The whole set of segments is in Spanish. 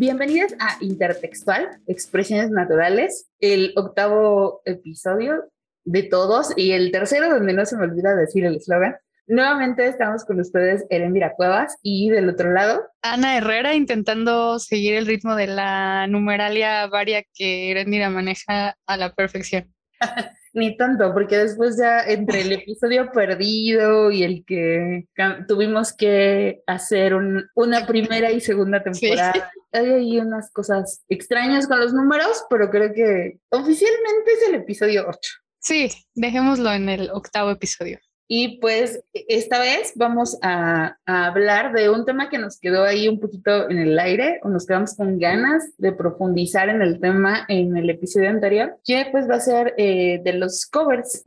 Bienvenidas a Intertextual, Expresiones Naturales, el octavo episodio de todos y el tercero donde no se me olvida decir el eslogan. Nuevamente estamos con ustedes, Erendira Cuevas, y del otro lado. Ana Herrera intentando seguir el ritmo de la numeralia varia que Erendira maneja a la perfección. Ni tanto, porque después ya entre el episodio perdido y el que tuvimos que hacer una primera y segunda temporada, hay ahí unas cosas extrañas con los números, pero creo que oficialmente es el episodio 8. Sí, dejémoslo en el octavo episodio. Y pues esta vez vamos a, hablar de un tema que nos quedó ahí un poquito en el aire o nos quedamos con ganas de profundizar en el tema en el episodio anterior, que pues va a ser eh, de los covers.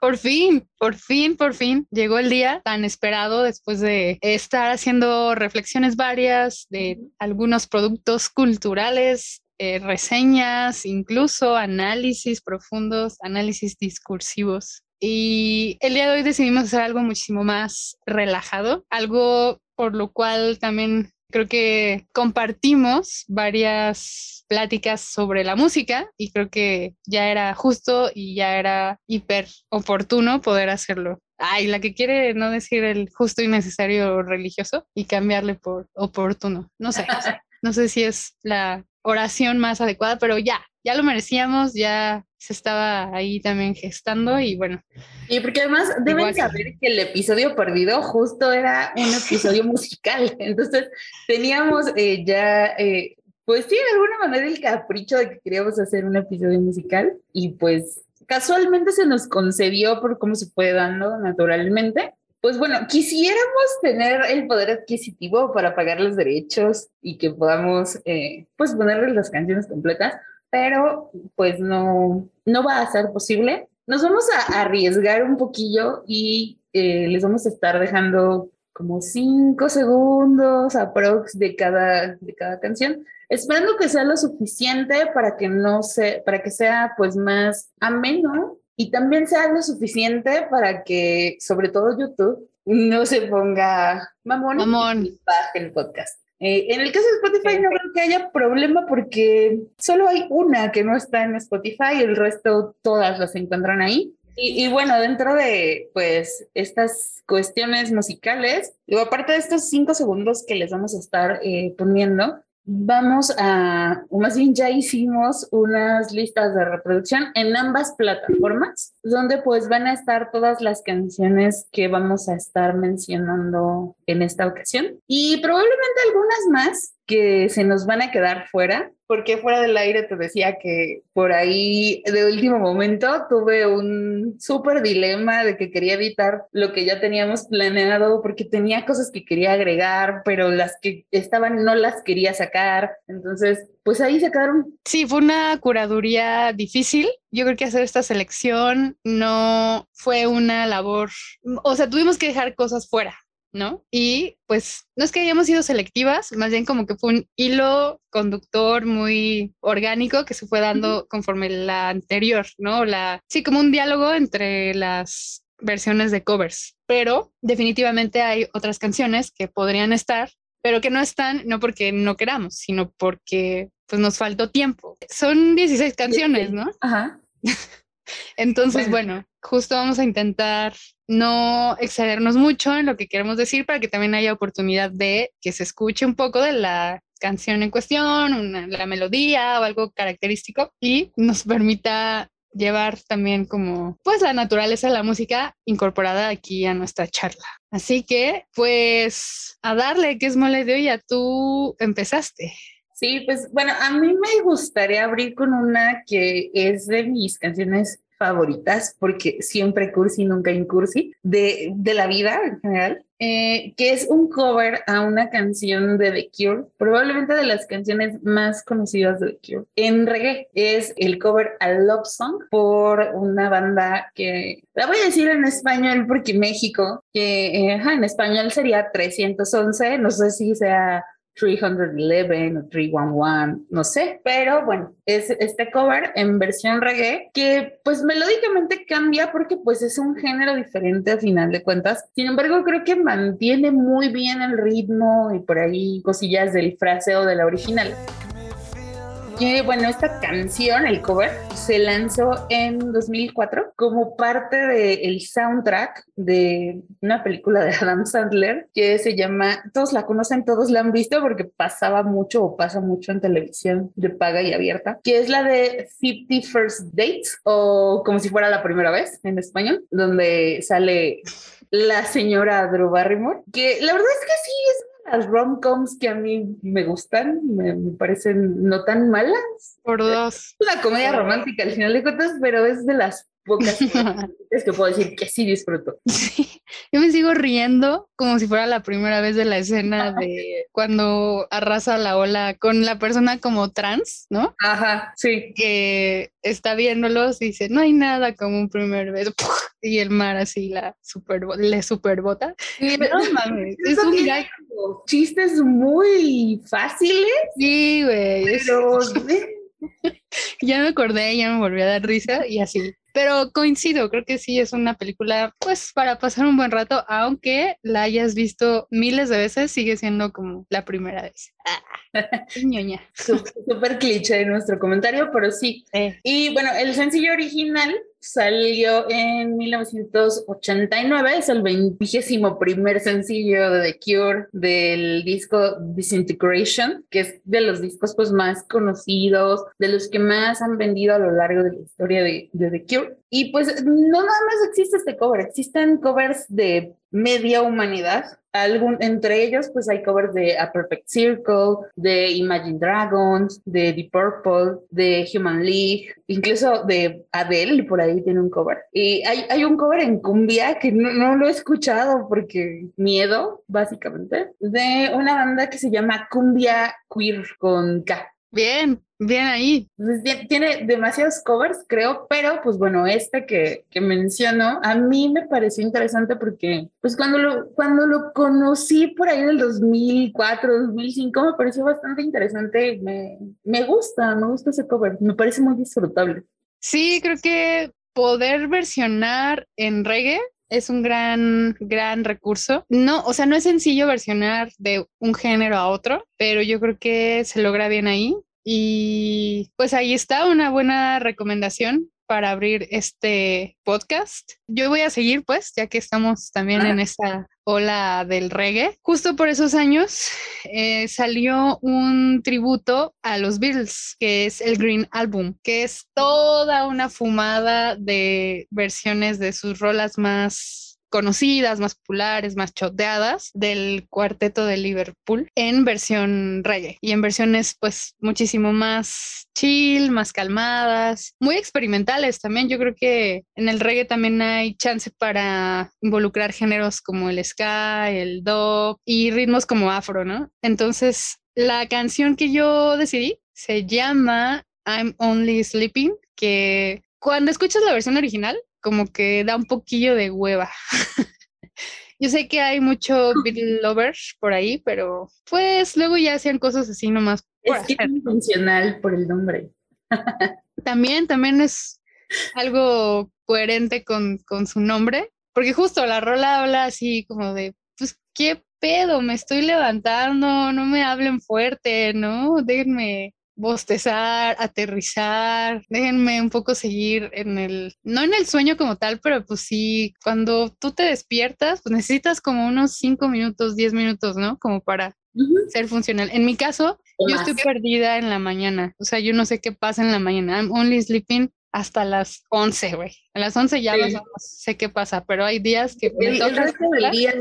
por fin, por fin, por fin llegó el día tan esperado después de estar haciendo reflexiones varias de algunos productos culturales eh, reseñas, incluso análisis profundos, análisis discursivos y el día de hoy decidimos hacer algo muchísimo más relajado, algo por lo cual también creo que compartimos varias pláticas sobre la música y creo que ya era justo y ya era hiper oportuno poder hacerlo. Ay, la que quiere no decir el justo y necesario religioso y cambiarle por oportuno. No sé, no sé si es la oración más adecuada, pero ya, ya lo merecíamos, ya se estaba ahí también gestando y bueno. Y porque además deben saber que el episodio perdido justo era un episodio musical, entonces teníamos eh, ya, eh, pues sí, de alguna manera el capricho de que queríamos hacer un episodio musical y pues casualmente se nos concedió por cómo se fue dando naturalmente. Pues bueno, quisiéramos tener el poder adquisitivo para pagar los derechos y que podamos, eh, pues, ponerles las canciones completas, pero pues no, no va a ser posible. Nos vamos a arriesgar un poquillo y eh, les vamos a estar dejando como cinco segundos aprox de cada, de cada canción, esperando que sea lo suficiente para que no se, para que sea pues más ameno y también sea lo suficiente para que sobre todo YouTube no se ponga mamón, mamón. y baje el podcast. Eh, en el caso de Spotify no creo que haya problema porque solo hay una que no está en Spotify, el resto todas las encuentran ahí. Y, bueno, dentro de pues estas cuestiones musicales, luego aparte de estos cinco segundos que les vamos a estar eh, poniendo, vamos a, o más bien ya hicimos unas listas de reproducción en ambas plataformas, donde pues van a estar todas las canciones que vamos a estar mencionando en esta ocasión. Y probablemente algunas más que se nos van a quedar fuera, porque fuera del aire te decía que por ahí de último momento tuve un súper dilema de que quería evitar lo que ya teníamos planeado porque tenía cosas que quería agregar, pero las que estaban no las quería sacar. Entonces, pues ahí se quedaron. Sí, fue una curaduría difícil. Yo creo que hacer esta selección no fue una labor, o sea, tuvimos que dejar cosas fuera. ¿No? Y pues no es que hayamos sido selectivas, más bien como que fue un hilo conductor muy orgánico que se fue dando conforme la anterior, ¿no? La, sí, como un diálogo entre las versiones de covers, pero definitivamente hay otras canciones que podrían estar, pero que no están, no porque no queramos, sino porque pues nos faltó tiempo. Son 16 canciones, ¿no? Ajá. Entonces, bueno, justo vamos a intentar no excedernos mucho en lo que queremos decir para que también haya oportunidad de que se escuche un poco de la canción en cuestión, la melodía o algo característico y nos permita llevar también como pues la naturaleza de la música incorporada aquí a nuestra charla. Así que pues a darle que es mole de hoy, ya tú empezaste. Sí, pues bueno, a mí me gustaría abrir con una que es de mis canciones favoritas, porque siempre cursi, nunca incursi, de, de la vida en general, eh, que es un cover a una canción de The Cure, probablemente de las canciones más conocidas de The Cure. En reggae es el cover a Love Song por una banda que, la voy a decir en español porque México, que eh, en español sería 311, no sé si sea 311 o 311, no sé, pero bueno, es este cover en versión reggae que pues melódicamente cambia porque pues es un género diferente a final de cuentas. Sin embargo, creo que mantiene muy bien el ritmo y por ahí cosillas del fraseo de la original bueno, esta canción, el cover, se lanzó en 2004 como parte del soundtrack de una película de Adam Sandler que se llama, todos la conocen, todos la han visto porque pasaba mucho o pasa mucho en televisión de paga y abierta, que es la de 50 First Dates o como si fuera la primera vez en español, donde sale la señora Drew Barrymore, que la verdad es que sí es las rom-coms que a mí me gustan, me, parecen no tan malas. Por dos. Una comedia romántica al final de cuentas, pero es de las pocas es que puedo decir que sí disfruto. Yo me sigo riendo como si fuera la primera vez de la escena de cuando arrasa la ola con la persona como trans, ¿no? Ajá, sí. Que está viéndolos y dice, no hay nada como un primer beso. Y el mar así la super, le superbota. No mames, es un Chistes muy fáciles. Sí, güey. ya me acordé, ya me volví a dar risa y así. Pero coincido, creo que sí es una película, pues, para pasar un buen rato, aunque la hayas visto miles de veces, sigue siendo como la primera vez. Ah, ñoña. Súper cliché nuestro comentario, pero sí. Y bueno, el sencillo original salió en 1989, es el vigésimo primer sencillo de The Cure del disco Disintegration, que es de los discos pues más conocidos, de los que más han vendido a lo largo de la historia de, de The Cure. Y pues no nada más existe este cover, existen covers de media humanidad. Algún, entre ellos, pues hay covers de A Perfect Circle, de Imagine Dragons, de Deep Purple, de Human League, incluso de Adele, por ahí tiene un cover. Y hay, hay un cover en cumbia que no, no, lo he escuchado porque miedo, básicamente, de una banda que se llama Cumbia Queer con K. Bien, bien ahí. tiene demasiados covers, creo, pero pues bueno, este que, que menciono, a mí me pareció interesante porque pues cuando lo, cuando lo conocí por ahí en el 2004, 2005, me pareció bastante interesante. Me, me gusta, me gusta ese cover, me parece muy disfrutable. Sí, creo que poder versionar en reggae es un gran, gran recurso. No, o sea, no es sencillo versionar de un género a otro, pero yo creo que se logra bien ahí. Y pues ahí está una buena recomendación para abrir este podcast. Yo voy a seguir, pues, ya que estamos también en esta ola del reggae. Justo por esos años eh, salió un tributo a los Beatles, que es el Green Album, que es toda una fumada de versiones de sus rolas más conocidas, más populares, más choteadas del cuarteto de Liverpool en versión reggae y en versiones pues muchísimo más chill, más calmadas, muy experimentales también. Yo creo que en el reggae también hay chance para involucrar géneros como el ska, el dub y ritmos como afro, ¿no? Entonces, la canción que yo decidí se llama I'm Only Sleeping, que cuando escuchas la versión original como que da un poquillo de hueva. Yo sé que hay mucho Beatle lovers por ahí, pero pues luego ya hacían cosas así nomás. es que es por el nombre. también, también es algo coherente con, con su nombre, porque justo la rola habla así como de, pues, ¿qué pedo? Me estoy levantando, no me hablen fuerte, ¿no? Déjenme bostezar, aterrizar, déjenme un poco seguir en el, no en el sueño como tal, pero pues sí, cuando tú te despiertas, pues necesitas como unos cinco minutos, diez minutos, ¿no? Como para ser funcional. En mi caso, yo estoy perdida en la mañana, o sea, yo no sé qué pasa en la mañana, I'm only sleeping hasta las 11, güey. A las 11 ya no sé qué pasa, pero hay días que el, resto del día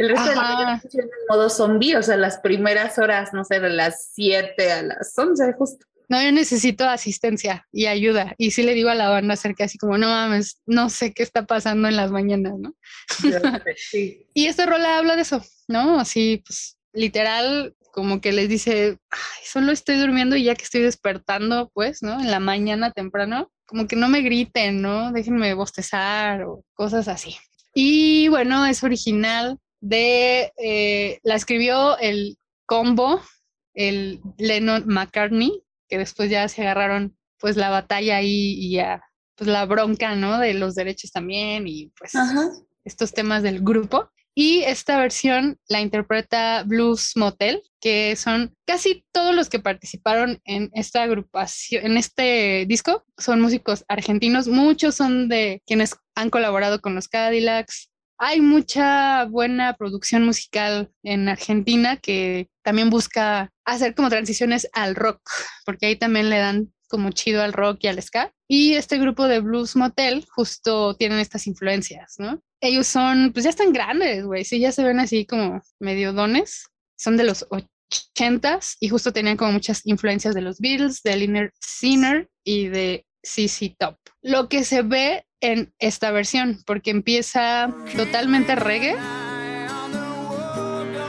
el resto del día en modo zombie, o sea, las primeras horas, no sé, de las 7 a las 11, justo. No, yo necesito asistencia y ayuda. Y sí le digo a la banda acerca así como, no mames, no sé qué está pasando en las mañanas, ¿no? Sí. y esta rola habla de eso, ¿no? Así, pues, literal, como que les dice, Ay, solo estoy durmiendo y ya que estoy despertando, pues, ¿no? En la mañana temprano, como que no me griten, ¿no? Déjenme bostezar o cosas así. Y bueno, es original de, eh, la escribió el combo, el Lennon McCartney, que después ya se agarraron pues la batalla ahí y ya pues la bronca, ¿no? De los derechos también y pues estos temas del grupo. Y esta versión la interpreta Blues Motel, que son casi todos los que participaron en esta agrupación, en este disco, son músicos argentinos. Muchos son de quienes han colaborado con los Cadillacs. Hay mucha buena producción musical en Argentina que también busca hacer como transiciones al rock, porque ahí también le dan como chido al rock y al ska. Y este grupo de Blues Motel justo tienen estas influencias, ¿no? ellos son, pues ya están grandes, güey, sí, ya se ven así como medio dones, son de los ochentas y justo tenían como muchas influencias de los Beatles, de Liner Sinner y de CC Top. Lo que se ve en esta versión, porque empieza totalmente reggae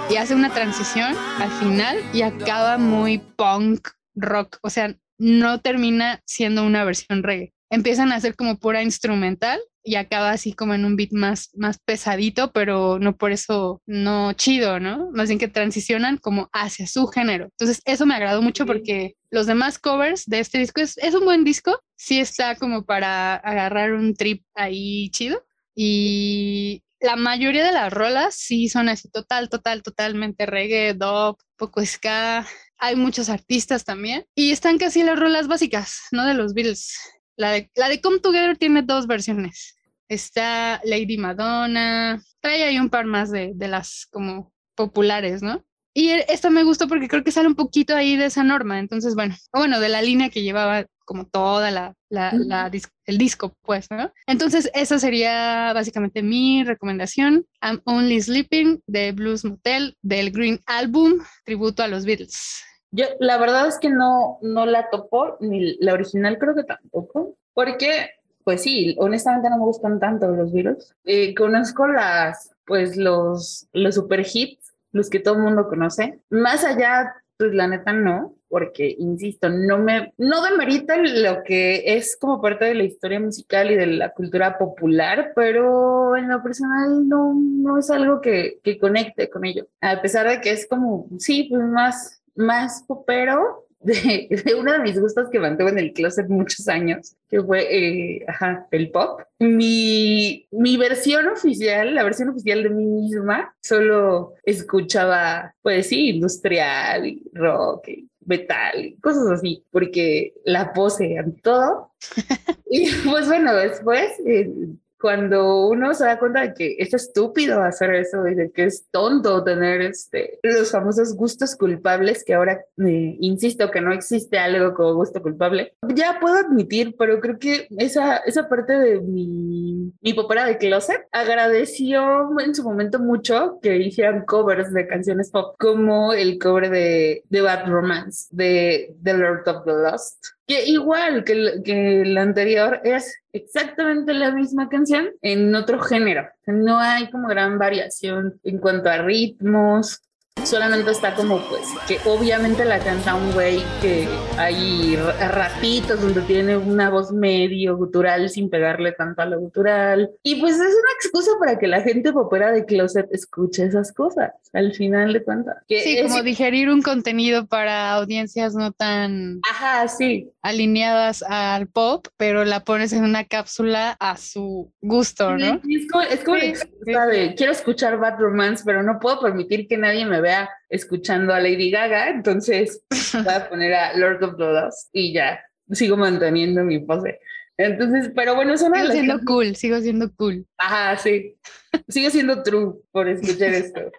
y hace una transición al final y acaba muy punk rock, o sea, no termina siendo una versión reggae. Empiezan a hacer como pura instrumental y acaba así como en un beat más, más pesadito, pero no por eso no chido, ¿no? Más bien que transicionan como hacia su género. Entonces, eso me agradó mucho porque los demás covers de este disco es, es un buen disco, sí está como para agarrar un trip ahí chido y la mayoría de las rolas sí son así total, total, totalmente reggae, dub, poco ska. Hay muchos artistas también y están casi las rolas básicas, ¿no? De los Beatles. La de, la de Come Together tiene dos versiones. Está Lady Madonna, trae ahí un par más de, de las como populares, ¿no? Y e, esta me gustó porque creo que sale un poquito ahí de esa norma. Entonces, bueno, bueno, de la línea que llevaba como toda la, la, la el disco, pues, ¿no? Entonces, esa sería básicamente mi recomendación. I'm Only Sleeping de Blues Motel del Green Album, tributo a los Beatles. Yo, la verdad es que no, no la topo, ni la original creo que tampoco, porque, pues sí, honestamente no me gustan tanto los virus. Eh, conozco las, pues los, los super hits, los que todo el mundo conoce. Más allá, pues la neta no, porque, insisto, no me, no demerita lo que es como parte de la historia musical y de la cultura popular, pero en lo personal no, no es algo que, que conecte con ello. A pesar de que es como, sí, pues más más popero de, de, uno de mis gustos que mantuve en el closet muchos años, que fue eh, ajá, el pop. Mi, mi versión oficial, la versión oficial de mí misma, solo escuchaba, pues sí, industrial, rock, metal, cosas así, porque la pose ante todo. y pues bueno, después... Eh, cuando uno se da cuenta de que es estúpido hacer eso y de que es tonto tener este, los famosos gustos culpables, que ahora eh, insisto que no existe algo como gusto culpable, ya puedo admitir, pero creo que esa, esa parte de mi, mi popera de closet agradeció en su momento mucho que hicieran covers de canciones pop, como el cover de, de Bad Romance, de The Lord of the Lost igual que que el anterior es exactamente la misma canción en otro género. No hay como gran variación en cuanto a ritmos, solamente está como pues que obviamente la canta un güey que hay ratitos donde tiene una voz medio gutural sin pegarle tanto a lo gutural. Y pues es una excusa para que la gente popera de closet escuche esas cosas al final de cuentas. Sí como digerir un contenido para audiencias no tan ajá sí. alineadas al pop pero la pones en una cápsula a su gusto no es como, es como quiero escuchar Bad Romance pero no puedo permitir que nadie me vea escuchando a Lady Gaga, entonces voy a poner a Lord of the Lost y ya sigo manteniendo mi pose. Entonces, pero bueno, es una Sigo siendo cool, sigo siendo cool. Ajá, sí. Sigo siendo true por escuchar esto.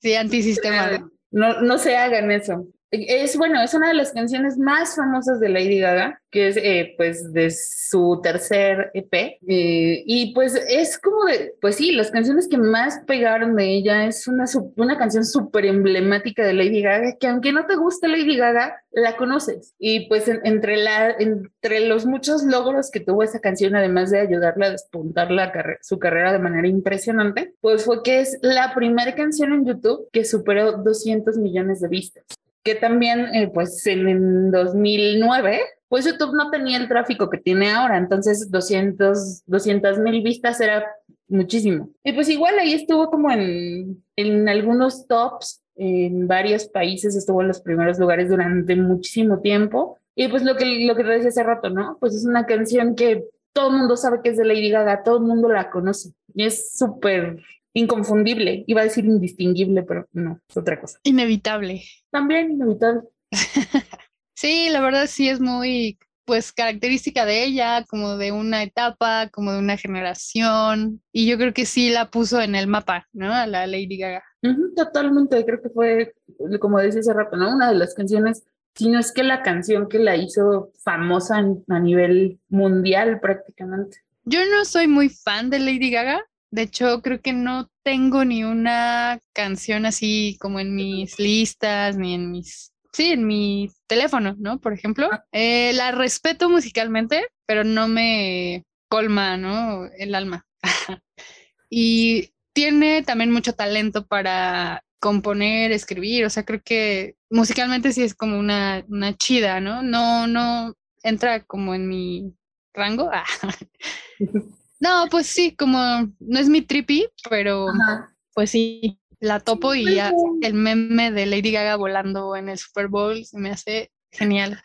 Sí, antisistema. No, no se hagan eso. Es bueno, es una de las canciones más famosas de Lady Gaga, que es eh, pues de su tercer EP. Eh, y pues es como de, pues sí, las canciones que más pegaron de ella es una, una canción súper emblemática de Lady Gaga, que aunque no te guste Lady Gaga, la conoces. Y pues entre, la, entre los muchos logros que tuvo esa canción, además de ayudarle a despuntar su carrera de manera impresionante, pues fue que es la primera canción en YouTube que superó 200 millones de vistas que también, eh, pues en 2009, pues YouTube no tenía el tráfico que tiene ahora, entonces 200 mil vistas era muchísimo. Y pues igual ahí estuvo como en, en algunos tops en varios países, estuvo en los primeros lugares durante muchísimo tiempo. Y pues lo que, lo que te decía hace rato, ¿no? Pues es una canción que todo el mundo sabe que es de Lady Gaga, todo el mundo la conoce. Y es súper inconfundible. Iba a decir indistinguible, pero no, es otra cosa. Inevitable. También inevitable. sí, la verdad sí es muy pues característica de ella, como de una etapa, como de una generación, y yo creo que sí la puso en el mapa, ¿no? A la Lady Gaga. totalmente, creo que fue, como decía hace rato, ¿no? Una de las canciones, si no es que la canción que la hizo famosa a nivel mundial prácticamente. Yo no soy muy fan de Lady Gaga, de hecho creo que no tengo ni una canción así como en mis listas, ni en mis sí, en mi teléfono, ¿no? Por ejemplo, ah. eh, la respeto musicalmente, pero no me colma, ¿no? El alma. y tiene también mucho talento para componer, escribir, o sea, creo que musicalmente sí es como una, una chida, ¿no? No, no entra como en mi rango. no, pues sí, como no es mi trippy, pero pues sí, la topo y ya el meme de Lady Gaga volando en el Super Bowl se me hace genial.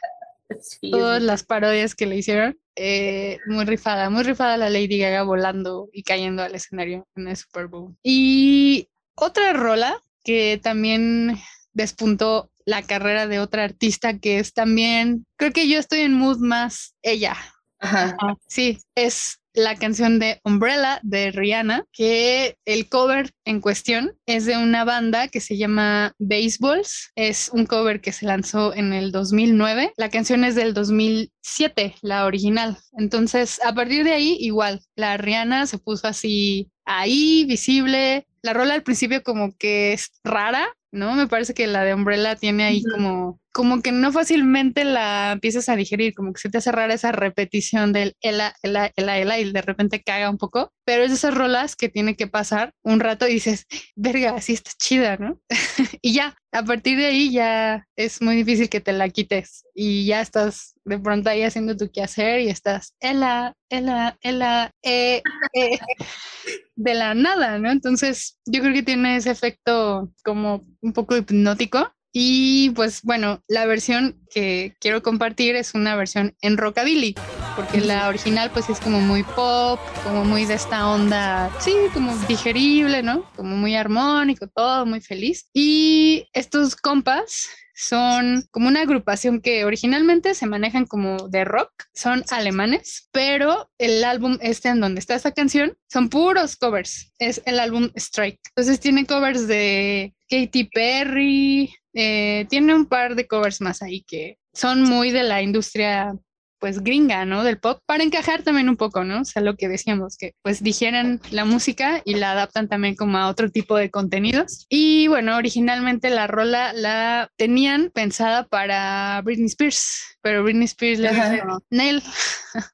Todas las parodias que le hicieron, eh, muy rifada, muy rifada la Lady Gaga volando y cayendo al escenario en el Super Bowl. Y otra rola que también despuntó la carrera de otra artista que es también, creo que yo estoy en mood más ella. Ajá. Sí, es la canción de Umbrella de Rihanna, que el cover en cuestión es de una banda que se llama Baseballs. Es un cover que se lanzó en el 2009. La canción es del 2007, la original. Entonces, a partir de ahí, igual, la Rihanna se puso así ahí, visible. La rola al principio como que es rara, ¿no? Me parece que la de Umbrella tiene ahí como, como que no fácilmente la empiezas a digerir, como que se te hace rara esa repetición del ela, ela, ela, ela y de repente caga un poco, pero es de esas rolas que tiene que pasar un rato y dices, verga, así está chida, ¿no? y ya, a partir de ahí ya es muy difícil que te la quites y ya estás de pronto ahí haciendo tu quehacer y estás, ela, ela, ela, eh, eh de la nada, ¿no? Entonces, yo creo que tiene ese efecto como un poco hipnótico. Y pues bueno, la versión que quiero compartir es una versión en rockabilly, porque la original pues es como muy pop, como muy de esta onda, sí, como digerible, ¿no? Como muy armónico, todo muy feliz. Y estos compas son como una agrupación que originalmente se manejan como de rock, son alemanes, pero el álbum este en donde está esta canción son puros covers, es el álbum Strike. Entonces tiene covers de Katy Perry, eh, tiene un par de covers más ahí que son muy de la industria pues gringa, ¿no? Del pop, para encajar también un poco, ¿no? O sea, lo que decíamos, que pues digieren la música y la adaptan también como a otro tipo de contenidos. Y bueno, originalmente la rola la tenían pensada para Britney Spears, pero Britney Spears le dijo, Nel,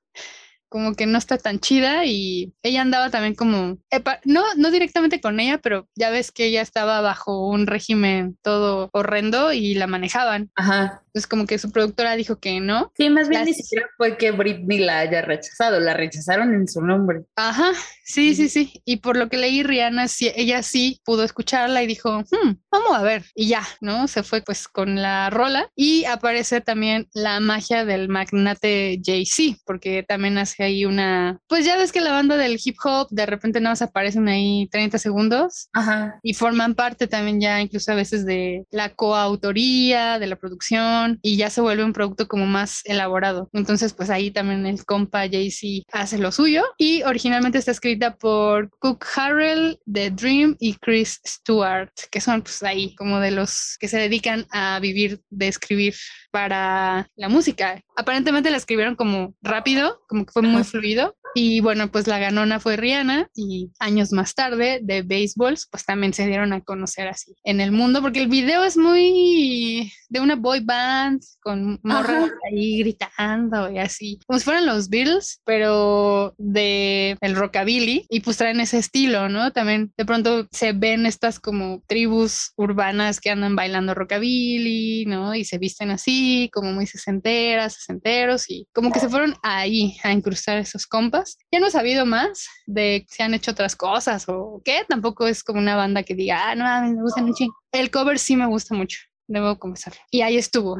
como que no está tan chida y ella andaba también como, no, no directamente con ella, pero ya ves que ella estaba bajo un régimen todo horrendo y la manejaban. Ajá. Entonces como que su productora dijo que no. Sí, más bien ni siquiera fue que Britney la haya rechazado, la rechazaron en su nombre. Ajá, sí, sí, sí. Y por lo que leí, Rihanna, sí, ella sí pudo escucharla y dijo, hmm, vamos a ver. Y ya, ¿no? Se fue pues con la rola y aparece también la magia del magnate Jay-Z, porque también hace ahí una, pues ya ves que la banda del hip hop de repente nada más aparecen ahí 30 segundos Ajá. y forman parte también ya incluso a veces de la coautoría, de la producción y ya se vuelve un producto como más elaborado. Entonces, pues ahí también el compa Jay-Z hace lo suyo y originalmente está escrita por Cook Harrell, The Dream y Chris Stewart, que son pues ahí como de los que se dedican a vivir de escribir para la música. Aparentemente la escribieron como rápido, como que fue muy fluido. Y bueno, pues la ganona fue Rihanna y años más tarde de Baseballs, pues también se dieron a conocer así en el mundo, porque el video es muy de una boy band con morras ahí gritando y así, como si fueran los Beatles, pero de el rockabilly y pues traen ese estilo, ¿no? También de pronto se ven estas como tribus urbanas que andan bailando rockabilly, ¿no? Y se visten así, como muy sesenteras, sesenteros y como que se fueron ahí a incrustar esos compas. Ya no he sabido más de si han hecho otras cosas o qué, tampoco es como una banda que diga, ah, no, me gustan un ching. El cover sí me gusta mucho, debo confesar. Y ahí estuvo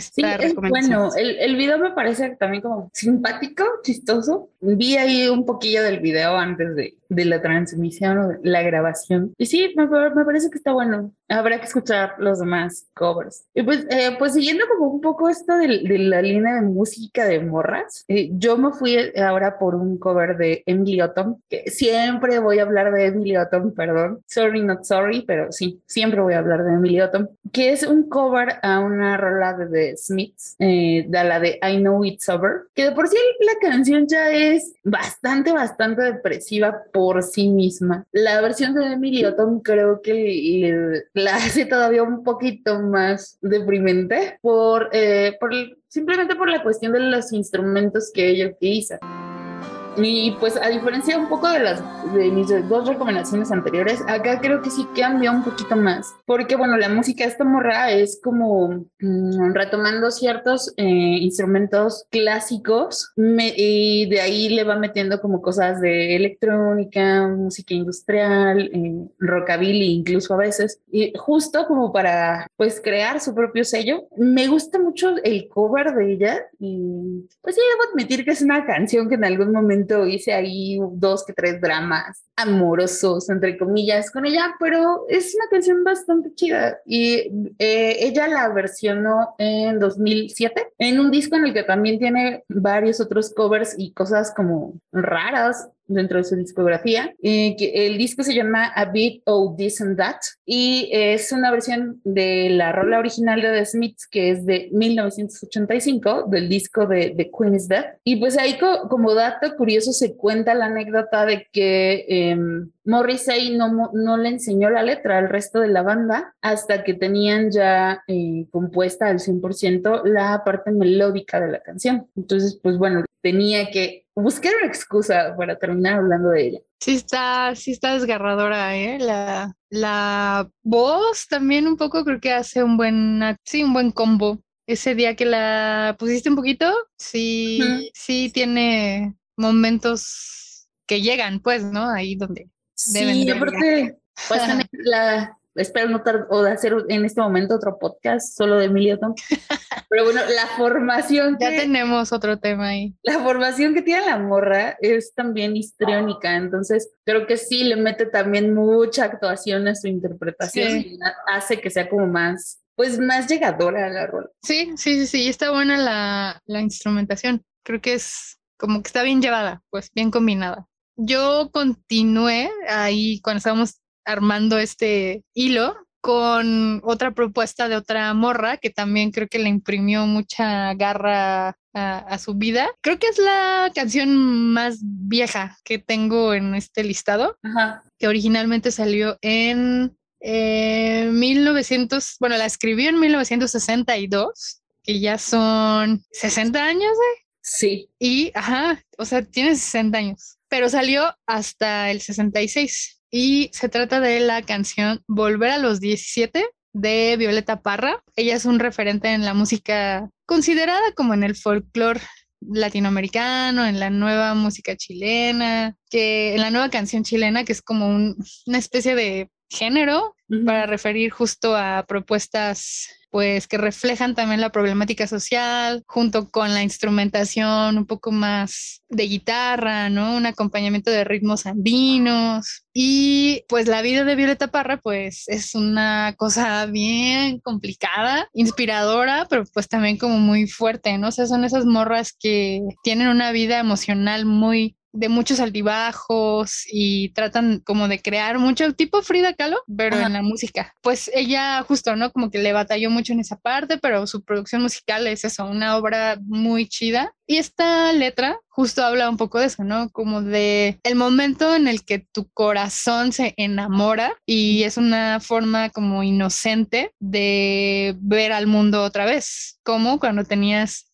sí, es bueno, el, el, video me parece también como simpático, chistoso. Vi ahí un poquillo del video antes de, de la transmisión o de la grabación. Y sí, me, me, parece que está bueno. Habrá que escuchar los demás covers. Y pues, eh, pues siguiendo como un poco esto de, de la línea de música de morras, eh, yo me fui ahora por un cover de Emily Ottom, que siempre voy a hablar de Emily Ottom, perdón. Sorry, not sorry, pero sí, siempre voy a hablar de Emily Ottom, que es un cover a una rola de Smiths, eh, de la de I Know It's Over, que de por sí la canción ya es bastante, bastante depresiva por sí misma. La versión de Emily Otton creo que la hace todavía un poquito más deprimente por, eh, por simplemente por la cuestión de los instrumentos que ella utiliza. Y pues a diferencia un poco de las de mis dos recomendaciones anteriores, acá creo que sí cambia un poquito más, porque bueno, la música de esta morra es como mm, retomando ciertos eh, instrumentos clásicos y de ahí le va metiendo como cosas de electrónica, música industrial, eh, rockabilly incluso a veces, y justo como para pues crear su propio sello. Me gusta mucho el cover de ella y pues sí, debo admitir que es una canción que en algún momento hice ahí dos que tres dramas amorosos, entre comillas, con ella, pero es una canción bastante chida. Y eh, ella la versionó en 2007 en un disco en el que también tiene varios otros covers y cosas como raras dentro de su discografía. Eh, el disco se llama A Bit of This and That y es una versión de la rola original de The Smiths que es de 1985 del disco de The Queen's Death. Y pues ahí como dato curioso se cuenta la anécdota de que eh, Morrissey no, no le enseñó la letra al resto de la banda hasta que tenían ya eh, compuesta al 100% la parte melódica de la canción. Entonces, pues bueno, tenía que buscar una excusa para terminar hablando de ella. Sí está, sí está desgarradora, ¿eh? La, la voz también un poco creo que hace un buen, sí, un buen combo. Ese día que la pusiste un poquito, sí, sí tiene momentos que llegan, pues, ¿no? Ahí donde sí, aparte, pues la, espero no o de hacer en este momento otro podcast solo de Emilio Pero bueno, la formación. Ya tenemos otro tema ahí. La formación que tiene la morra es también histriónica, entonces creo que sí le mete también mucha actuación a su interpretación y hace que sea como más, pues más llegadora a la rol. Sí, sí, sí, sí, está buena la, la instrumentación. Creo que es como que está bien llevada, pues bien combinada. Yo continué ahí cuando estábamos armando este hilo con otra propuesta de otra morra que también creo que le imprimió mucha garra a, su vida. Creo que es la canción más vieja que tengo en este listado, que originalmente salió en 1900, bueno, la escribió en 1962, que ya son 60 años, ¿eh? Sí. Y, ajá, o sea, tiene 60 años, pero salió hasta el 66 y se trata de la canción Volver a los 17 de Violeta Parra. Ella es un referente en la música considerada como en el folclore latinoamericano, en la nueva música chilena, que en la nueva canción chilena, que es como una especie de género para referir justo a propuestas pues que reflejan también la problemática social, junto con la instrumentación un poco más de guitarra, ¿no? Un acompañamiento de ritmos andinos. Y pues la vida de Violeta Parra, pues es una cosa bien complicada, inspiradora, pero pues también como muy fuerte, ¿no? O sea, son esas morras que tienen una vida emocional muy de muchos altibajos y tratan como de crear mucho tipo Frida Kahlo, pero en la música. Pues ella justo, ¿no? Como que le batalló mucho en esa parte, pero su producción musical es eso, una obra muy chida. Y esta letra justo habla un poco de eso, ¿no? Como de el momento en el que tu corazón se enamora y es una forma como inocente de ver al mundo otra vez, como cuando tenías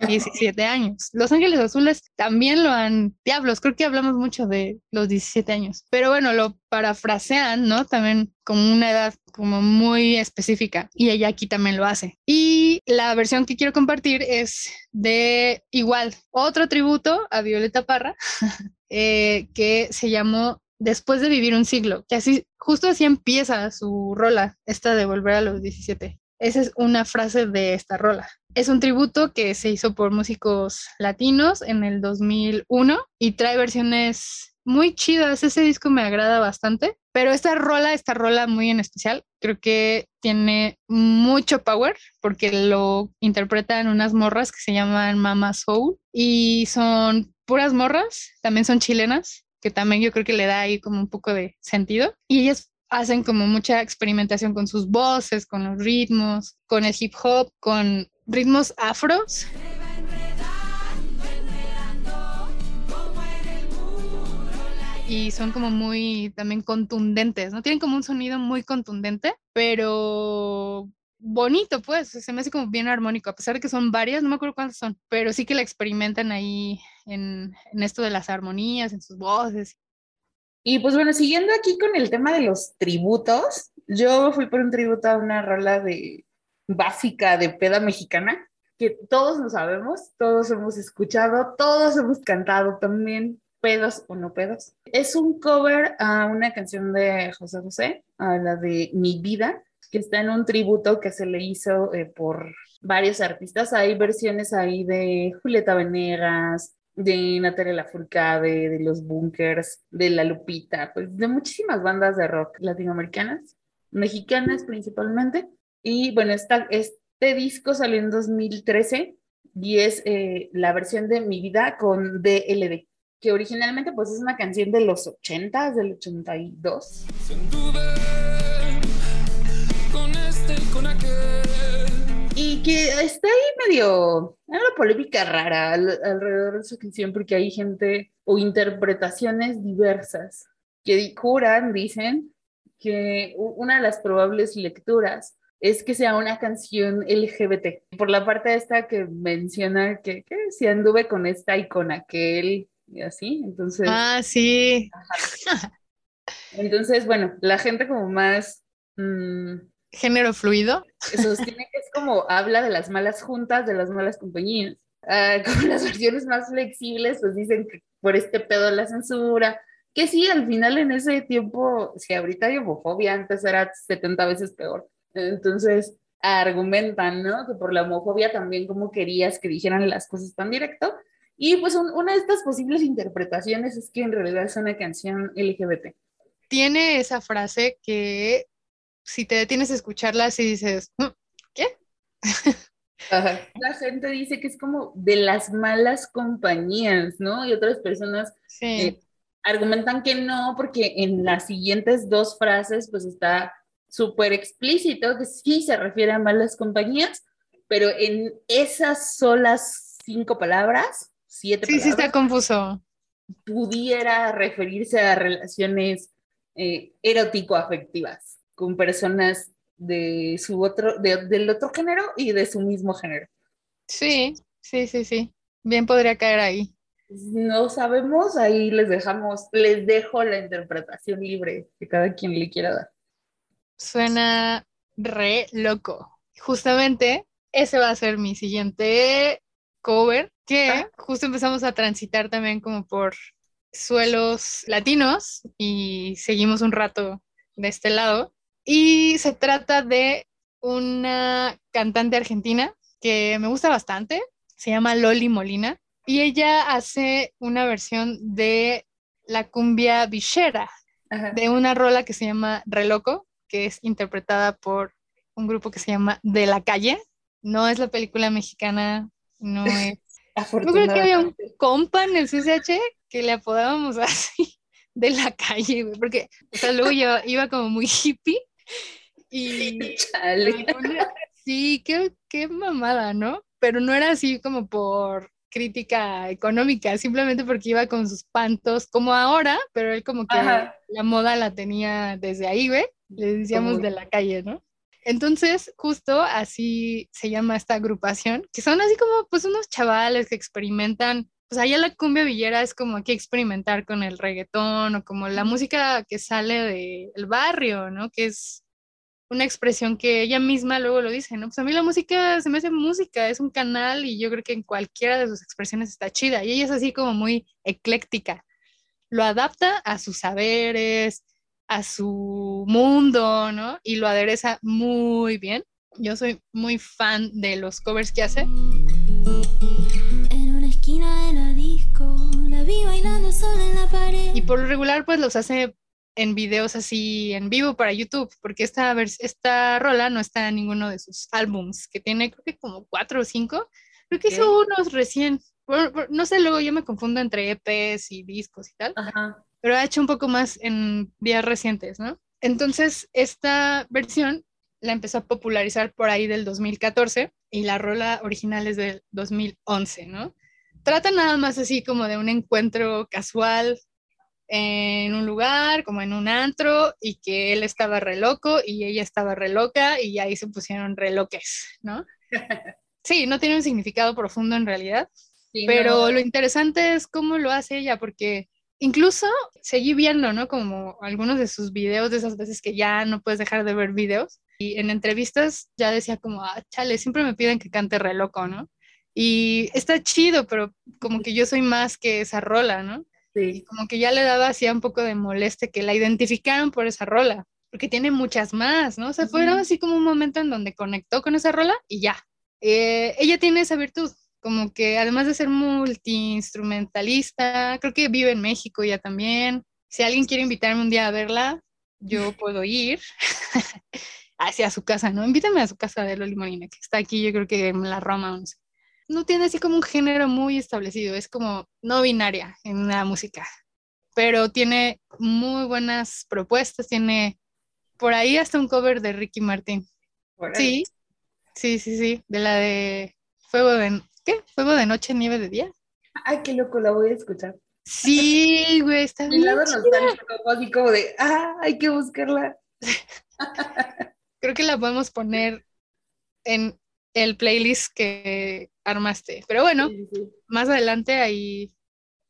17 años. Los Ángeles Azules también lo han, diablos, creo que hablamos mucho de los 17 años, pero bueno, lo parafrasean, ¿no? También como una edad como muy específica y ella aquí también lo hace. Y la versión que quiero compartir es de igual, otro tributo a Violeta Parra, eh, que se llamó Después de vivir un siglo, que así, justo así empieza su rola, esta de volver a los 17. Esa es una frase de esta rola. Es un tributo que se hizo por músicos latinos en el 2001 y trae versiones muy chidas. Ese disco me agrada bastante, pero esta rola, esta rola muy en especial, creo que tiene mucho power porque lo interpretan unas morras que se llaman Mama Soul y son puras morras, también son chilenas, que también yo creo que le da ahí como un poco de sentido. Y ellas hacen como mucha experimentación con sus voces, con los ritmos, con el hip hop, con ritmos afros. Y son como muy también contundentes, ¿no? Tienen como un sonido muy contundente, pero bonito, pues, se me hace como bien armónico, a pesar de que son varias, no me acuerdo cuántas son, pero sí que la experimentan ahí en, en esto de las armonías, en sus voces. Y pues bueno, siguiendo aquí con el tema de los tributos, yo fui por un tributo a una rola de básica de peda mexicana, que todos lo sabemos, todos hemos escuchado, todos hemos cantado también, pedos o no pedos. Es un cover a una canción de José José, a la de Mi Vida, que está en un tributo que se le hizo eh, por varios artistas. Hay versiones ahí de Julieta Venegas, de Natalia Lafourcade, de los Bunkers, de La Lupita, pues de muchísimas bandas de rock latinoamericanas, mexicanas principalmente. Y bueno, esta, este disco salió en 2013 y es eh, la versión de Mi Vida con DLD, que originalmente pues es una canción de los 80, del 82. Con que está ahí medio, una polémica rara alrededor de esa canción porque hay gente o interpretaciones diversas que juran, dicen, que una de las probables lecturas es que sea una canción LGBT. Por la parte esta que menciona que, que si anduve con esta y con aquel y así, entonces... Ah, sí. Entonces, bueno, la gente como más... Mm, género fluido. Sostiene que es como habla de las malas juntas, de las malas compañías. Uh, como las versiones más flexibles, pues dicen que por este pedo la censura, que sí, al final en ese tiempo, si ahorita hay homofobia, antes era 70 veces peor. Entonces, argumentan, ¿no? Que por la homofobia también como querías que dijeran las cosas tan directo. Y pues una de estas posibles interpretaciones es que en realidad es una canción LGBT. Tiene esa frase que si te detienes a escucharla, y dices, mm, ¿qué? La gente dice que es como de las malas compañías, ¿no? Y otras personas eh, argumentan que no, porque en las siguientes dos frases, pues está súper explícito que sí se refiere a malas compañías, pero en esas solas cinco palabras, siete sí, palabras. Sí, está confuso. Pudiera referirse a relaciones eh, erótico-afectivas con personas de su otro, del otro género y de su mismo género. Sí, sí, sí, sí. Bien podría caer ahí. No sabemos, ahí les dejamos, les dejo la interpretación libre que cada quien le quiera dar. Suena re loco. Justamente ese va a ser mi siguiente cover, que ah. justo empezamos a transitar también como por suelos latinos y seguimos un rato de este lado. Y se trata de una cantante argentina que me gusta bastante, se llama Loli Molina, y ella hace una versión de la cumbia villera, de una rola que se llama Reloco, que es interpretada por un grupo que se llama De la Calle. No es la película mexicana, no es Yo creo que había un compa en el CCH que le apodábamos así de la calle, porque o sea, luego yo iba como muy hippie y sí, qué, qué mamada, ¿no? Pero no era así como por crítica económica, simplemente porque iba con sus pantos, como ahora, pero él como que la moda la tenía desde ahí, ¿ve? Le decíamos de la calle, ¿no? Entonces, justo así se llama esta agrupación, que son así como pues unos chavales que experimentan, pues allá la cumbia villera es como que experimentar con el reggaetón o como la música que sale del barrio, ¿no? Que es una expresión que ella misma luego lo dice, ¿no? Pues a mí la música se me hace música, es un canal y yo creo que en cualquiera de sus expresiones está chida. Y ella es así como muy ecléctica. Lo adapta a sus saberes, a su mundo, ¿no? Y lo adereza muy bien. Yo soy muy fan de los covers que hace. Esquina de la disco, la vi bailando sola en la pared. Y por lo regular, pues los hace en videos así en vivo para YouTube, porque esta, esta rola no está en ninguno de sus álbums, que tiene creo que como cuatro o cinco. Creo que hizo unos recién. no sé, luego yo me confundo entre EPs y discos y tal. Ajá pero ha hecho un poco más en días recientes, ¿no? Entonces, esta versión la empezó a popularizar por ahí del 2014 y la rola original es del 2011, ¿no? Trata nada más así como de un encuentro casual en un lugar, como en un antro, y que él estaba re loco y ella estaba re loca y ahí se pusieron reloques, ¿no? Sí, no tiene un significado profundo en realidad, pero lo interesante es cómo lo hace ella, porque incluso seguí viendo, ¿no? Como algunos de sus videos, de esas veces que ya no puedes dejar de ver videos. Y en entrevistas ya decía como, ah, chale, siempre me piden que cante re loco, ¿no? Y está chido, pero como que yo soy más que esa rola, ¿no? Sí. como que ya le daba así un poco de molestia que la identificaron por esa rola, porque tiene muchas más, ¿no? O sea, fue así como un momento en donde conectó con esa rola y ya. Eh, ella tiene esa virtud, como que además de ser multiinstrumentalista, creo que vive en México ya también. Si alguien quiere invitarme un día a verla, yo puedo ir hacia su casa, ¿no? Invítame a su casa de Loli Molina, que está aquí, yo creo que en la Roma, no, no tiene así como un género muy establecido, es como no binaria en la música, pero tiene muy buenas propuestas, tiene por ahí hasta un cover de Ricky Martin. Sí, sí, sí, sí, de la de Fuego de, ¿Qué? ¿Fuego de noche, nieve de día? Ay, qué loco, la voy a escuchar. Sí, güey, está bien. Mi lado nostálgico, así como de, ah, hay que buscarla. Creo que la podemos poner en el playlist que armaste. Pero bueno, más adelante ahí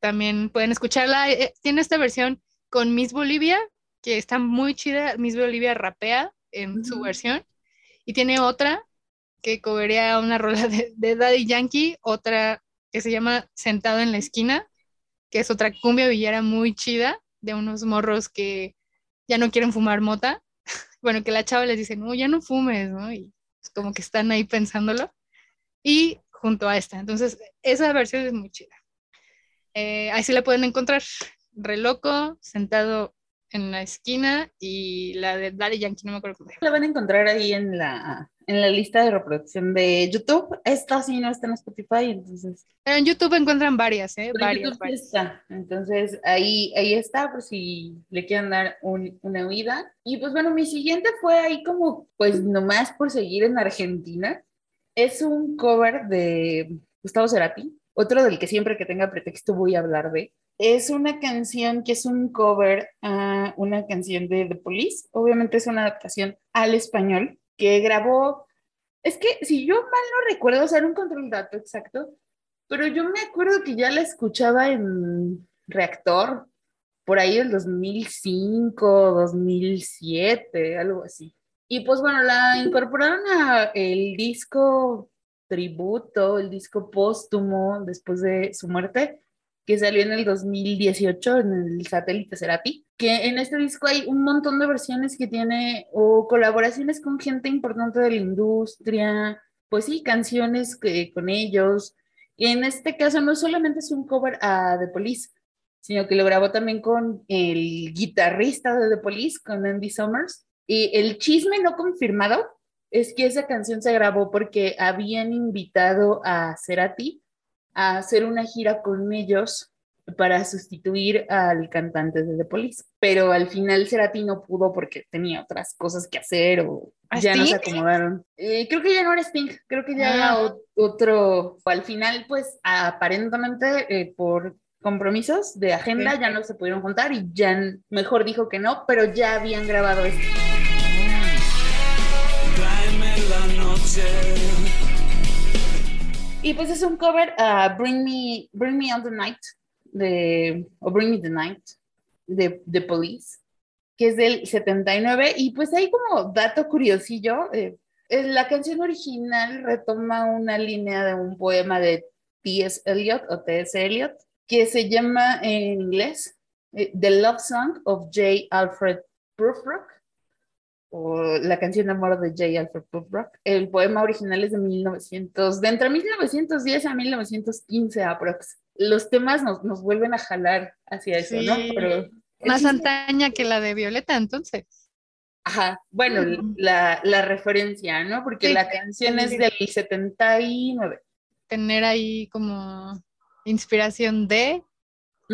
también pueden escucharla. Eh, tiene esta versión con Miss Bolivia, que está muy chida. Miss Bolivia rapea en su versión. Y tiene otra que cobería una rola de, Daddy Yankee, otra que se llama Sentado en la esquina, que es otra cumbia villera muy chida, de unos morros que ya no quieren fumar mota. Bueno, que la chava les dice, no, ya no fumes, ¿no? Y como que están ahí pensándolo. Y junto a esta. Entonces, esa versión es muy chida. Eh, ahí sí la pueden encontrar. Reloco, sentado en la esquina y la de Daddy Yankee, no me acuerdo cómo La van a encontrar ahí en la en la lista de reproducción de YouTube. Esta sí no está en Spotify, entonces. Pero en YouTube encuentran varias, ¿eh? varias, Está. Entonces ahí, ahí está, por si le quieren dar una huida. Y pues bueno, mi siguiente fue ahí como, pues nomás por seguir en Argentina. Es un cover de Gustavo Cerati, otro del que siempre que tenga pretexto voy a hablar de. Es una canción que es un cover a una canción de The Police. Obviamente es una adaptación al español que grabó, es que si yo mal no recuerdo, o sea, un control dato exacto, pero yo me acuerdo que ya la escuchaba en Reactor, por ahí del 2005, 2007, algo así. Y pues bueno, la incorporaron a el disco tributo, el disco póstumo después de su muerte, que salió en el 2018 en el satélite Cerati, que en este disco hay un montón de versiones que tiene o colaboraciones con gente importante de la industria, pues sí, canciones que, con ellos. Y en este caso no solamente es un cover a The Police, sino que lo grabó también con el guitarrista de The Police, con Andy Summers. Y el chisme no confirmado es que esa canción se grabó porque habían invitado a Cerati a hacer una gira con ellos para sustituir al cantante de The Police. Pero al final Cerati no pudo porque tenía otras cosas que hacer o ya no se acomodaron. Eh, creo que ya no era Sting, creo que ya era ah. otro. Al final, pues aparentemente eh, por compromisos de agenda ya no se pudieron juntar y ya mejor dijo que no, pero ya habían grabado esto. Y pues es un cover a Bring Me, Bring Me on the Night de, o Bring Me the Night de The Police, que es del 79. Y pues hay como dato curiosillo, eh, la canción original retoma una línea de un poema de T.S. Eliot o T.S. Eliot, que se llama en inglés eh, The Love Song of J. Alfred Prufrock, o la canción de amor de J. Alfred Prufrock. El poema original es de 1900, de entre 1910 a 1915 aprox. Los temas nos, nos vuelven a jalar hacia eso, ¿no? Pero Más antaña que la de Violeta, entonces. Ajá, bueno, la, la, referencia, ¿no? Porque la canción es del 79. Tener ahí como inspiración de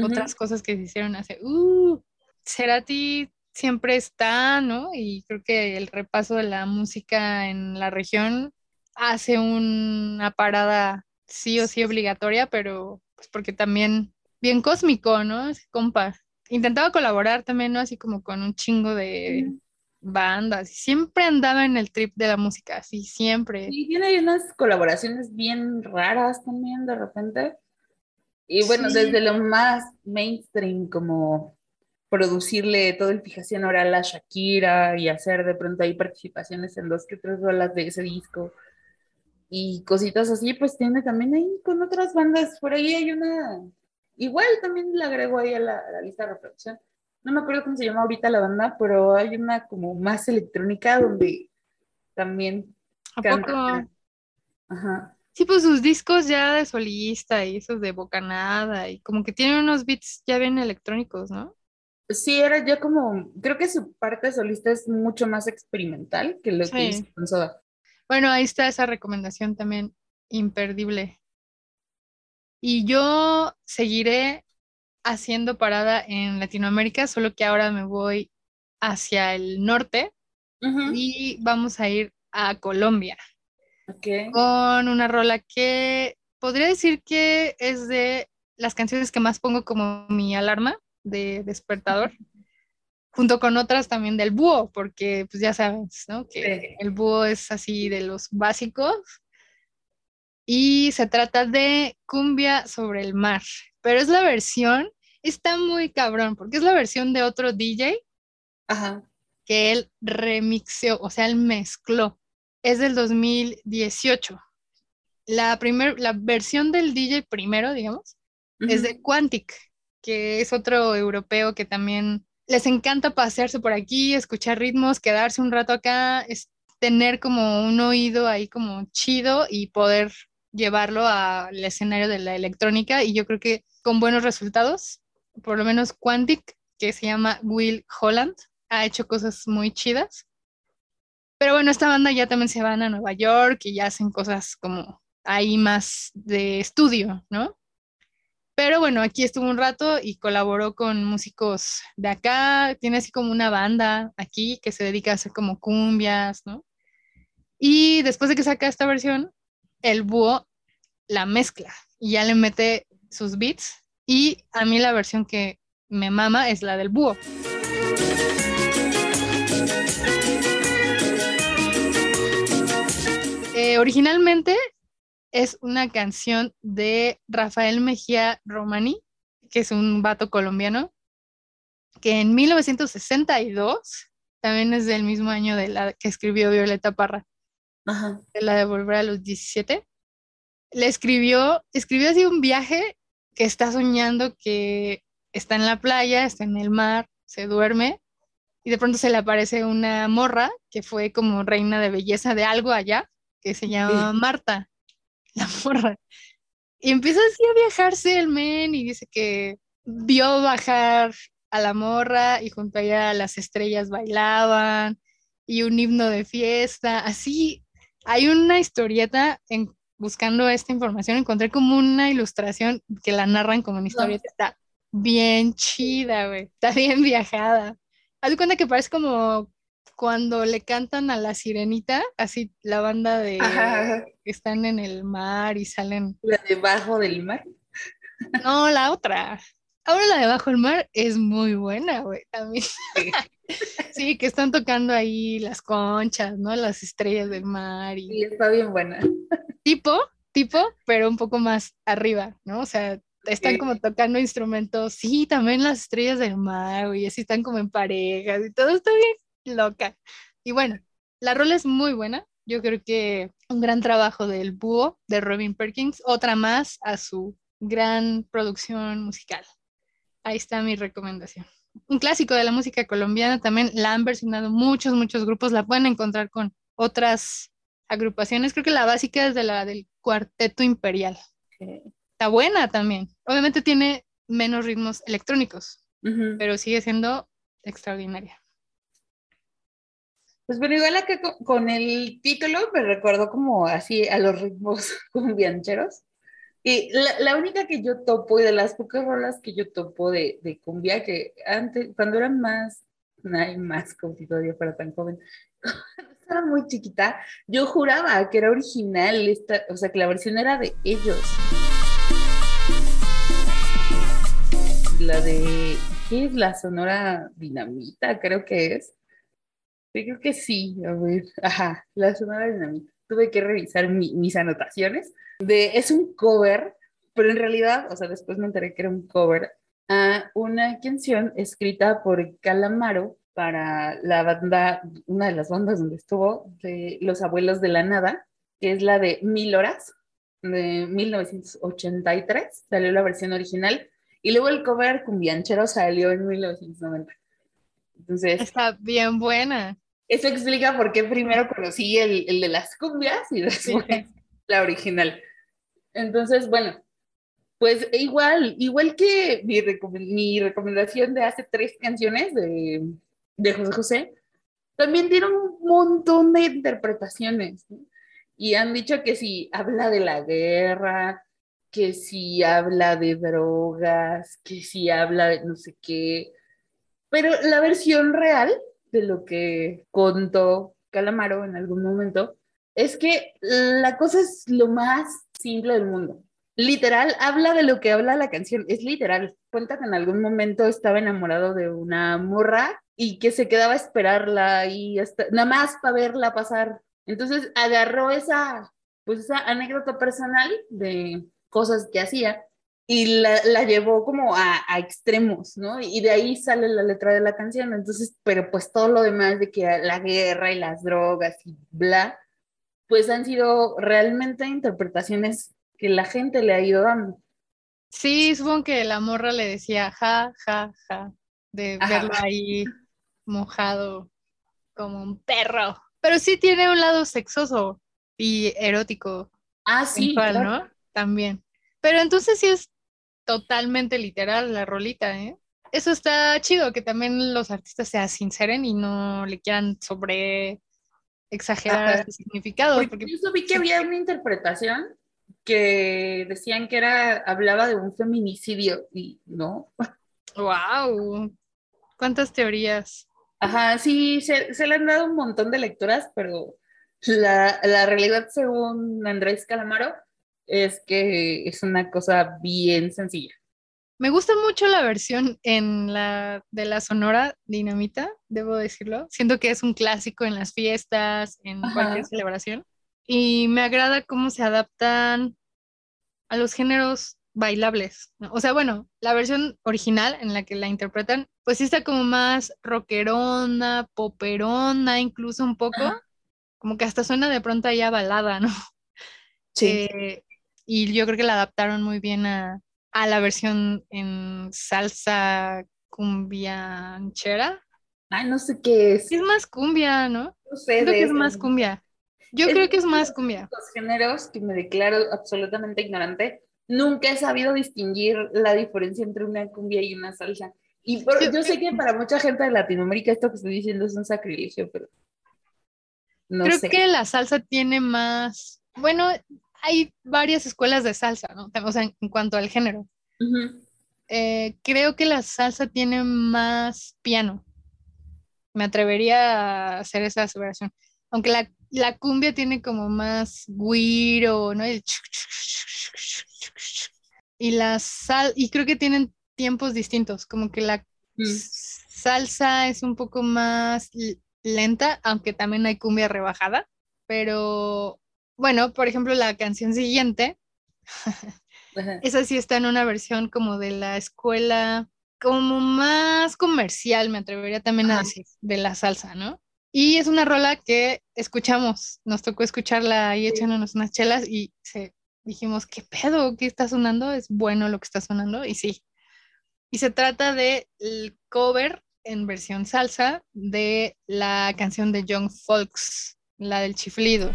otras cosas que se hicieron hace, uh, Cerati siempre está, ¿no? Y creo que el repaso de la música en la región hace una parada sí o sí obligatoria, pero pues porque también bien cósmico, ¿no? Ese compa. Intentaba colaborar también, ¿no? Así como con un chingo de bandas. Siempre andaba en el trip de la música, así siempre. Y tiene unas colaboraciones bien raras también de repente. Y bueno, desde lo más mainstream, como producirle toda el fijación oral a Shakira y hacer de pronto ahí participaciones en dos que tres rolas de ese disco y cositas así, pues tiene también ahí con otras bandas. Por ahí hay una, igual también la agrego ahí a la, lista de reproducción. No me acuerdo cómo se llama ahorita la banda, pero hay una como más electrónica donde también. ¿A poco? Ajá. Sí, pues sus discos ya de solista y esos de bocanada y como que tienen unos beats ya bien electrónicos, ¿no? Sí, era ya como, creo que su parte solista es mucho más experimental que lo que hizo con Soda. Bueno, ahí está esa recomendación también imperdible. Y yo seguiré haciendo parada en Latinoamérica, solo que ahora me voy hacia el norte y vamos a ir a Colombia. Con una rola que podría decir que es de las canciones que más pongo como mi alarma de despertador, junto con otras también del búho, porque pues ya sabes, ¿no? Que el búho es así de los básicos. Y se trata de Cumbia sobre el mar, pero es la versión, está muy cabrón, porque es la versión de otro DJ que él remixeó, o sea, él mezcló es del 2018. La, primer, la versión del DJ primero, digamos, es de Quantic, que es otro europeo que también les encanta pasearse por aquí, escuchar ritmos, quedarse un rato acá, es tener como un oído ahí como chido y poder llevarlo al escenario de la electrónica y yo creo que con buenos resultados, por lo menos Quantic, que se llama Will Holland, ha hecho cosas muy chidas. Pero bueno, esta banda ya también se van a Nueva York y ya hacen cosas como ahí más de estudio, ¿no? Pero bueno, aquí estuvo un rato y colaboró con músicos de acá. Tiene así como una banda aquí que se dedica a hacer como cumbias, ¿no? Y después de que saca esta versión, el búho la mezcla y ya le mete sus beats. Y a mí la versión que me mama es la del búho. Eh, originalmente es una canción de Rafael Mejía Romani, que es un vato colombiano, que en 1962, también es del mismo año de la que escribió Violeta Parra, de la de Volver a los 17, le escribió, escribió así un viaje que está soñando que está en la playa, está en el mar, se duerme y de pronto se le aparece una morra que fue como reina de belleza de algo allá que se llama Marta, la morra. Y empieza así a viajarse el men y dice que vio bajar a la morra y junto a ella las estrellas bailaban y un himno de fiesta, así hay una historieta en buscando esta información, encontré como una ilustración que la narran como una historia. Está bien chida, güey. Está bien viajada. Haz de cuenta que parece como cuando le cantan a la sirenita, así la banda de que están en el mar y salen. La debajo del mar. No, la otra. Ahora la debajo del mar es muy buena, güey, también. Sí. que están tocando ahí las conchas, ¿no? Las estrellas del mar. Y... Sí, está bien buena. Tipo, tipo, pero un poco más arriba, ¿no? O sea, están como tocando instrumentos, sí, también las estrellas del mar, güey, así están como en parejas y todo está bien loca. Y bueno, la rola es muy buena. Yo creo que un gran trabajo del búho de Robin Perkins, otra más a su gran producción musical. Ahí está mi recomendación. Un clásico de la música colombiana también la han versionado muchos, muchos grupos. La pueden encontrar con otras agrupaciones. Creo que la básica es de la del Cuarteto Imperial. Está buena también. Obviamente tiene menos ritmos electrónicos, pero sigue siendo extraordinaria. Pues bueno, igual acá con, el título me recuerdo como así a los ritmos cumbiancheros. Y la, única que yo topo y de las pocas rolas que yo topo de, de cumbia, que antes, cuando era más, no hay más todavía para tan joven, cuando estaba muy chiquita, yo juraba que era original, esta, o sea, que la versión era de ellos. La de, ¿qué es la Sonora Dinamita? Creo que es Sí, creo que sí, a ver, ajá, la Sonora Dinamita. Tuve que revisar mis anotaciones. De, es un cover, pero en realidad, o sea, después me enteré que era un cover a una canción escrita por Calamaro para la banda, una de las bandas donde estuvo, de Los Abuelos de la Nada, que es la de Mil Horas, de 1983, salió la versión original, y luego el cover Cumbianchero salió en 1990. Entonces, Está bien buena. Eso explica por qué primero conocí el, el de las cumbias y después la original. Entonces, bueno, pues igual, igual que mi, mi recomendación de hace tres canciones de, de José José, también tiene un montón de interpretaciones. Y han dicho que si habla de la guerra, que si habla de drogas, que si habla de no sé qué. Pero la versión real de lo que contó Calamaro en algún momento, es que la cosa es lo más simple del mundo. Literal, habla de lo que habla la canción, es literal. Cuenta que en algún momento estaba enamorado de una morra y que se quedaba a esperarla y hasta, nada más para verla pasar. Entonces agarró esa, pues esa anécdota personal de cosas que hacía y la, la llevó como a, a, extremos, ¿no? Y de ahí sale la letra de la canción, entonces, pero pues todo lo demás de que la guerra y las drogas y bla, pues han sido realmente interpretaciones que la gente le ha ido dando. Sí, supongo que la morra le decía ja, ja, ja, de verlo ahí mojado como un perro. Pero sí tiene un lado sexoso y erótico. Ah, sí. ¿no? También. Pero entonces sí es totalmente literal la rolita, ¿eh? Eso está chido, que también los artistas se sinceren y no le quieran sobre exagerar el significado. Porque, yo vi que había una interpretación que decían que era, hablaba de un feminicidio y no. ¡Wow! ¿Cuántas teorías? Ajá, sí, se, se le han dado un montón de lecturas, pero la, la realidad, según Andrés Calamaro, es que es una cosa bien sencilla. Me gusta mucho la versión en la de la Sonora Dinamita, debo decirlo. Siento que es un clásico en las fiestas, en cualquier celebración. Y me agrada cómo se adaptan a los géneros bailables. O sea, bueno, la versión original en la que la interpretan, pues sí está como más rockerona, poperona, incluso un poco. Como que hasta suena de pronto ya balada, ¿no? Sí. Eh, y yo creo que la adaptaron muy bien a, la versión en salsa cumbianchera. Ay, no sé qué es. Es más cumbia, ¿no? No sé. Creo que es más cumbia. Yo creo que es más cumbia. Los géneros que me declaro absolutamente ignorante, nunca he sabido distinguir la diferencia entre una cumbia y una salsa. Y yo, sé que para mucha gente de Latinoamérica esto que estoy diciendo es un sacrilegio, pero no creo que la salsa tiene más, bueno, hay varias escuelas de salsa, ¿no? O sea, en, cuanto al género. Eh, creo que la salsa tiene más piano. Me atrevería a hacer esa aseveración. Aunque la, la cumbia tiene como más guiro, ¿no? y la sal, y creo que tienen tiempos distintos, como que la mm. salsa es un poco más lenta, aunque también hay cumbia rebajada, pero bueno, por ejemplo, la canción siguiente, esa sí está en una versión como de la escuela, como más comercial, me atrevería también a decir, de la salsa, ¿no? Y es una rola que escuchamos, nos tocó escucharla ahí echándonos unas chelas y se, dijimos, ¿qué pedo? ¿Qué está sonando? ¿Es bueno lo que está sonando? Y sí. Y se trata de el cover en versión salsa de la canción de Young Folks, la del chiflido.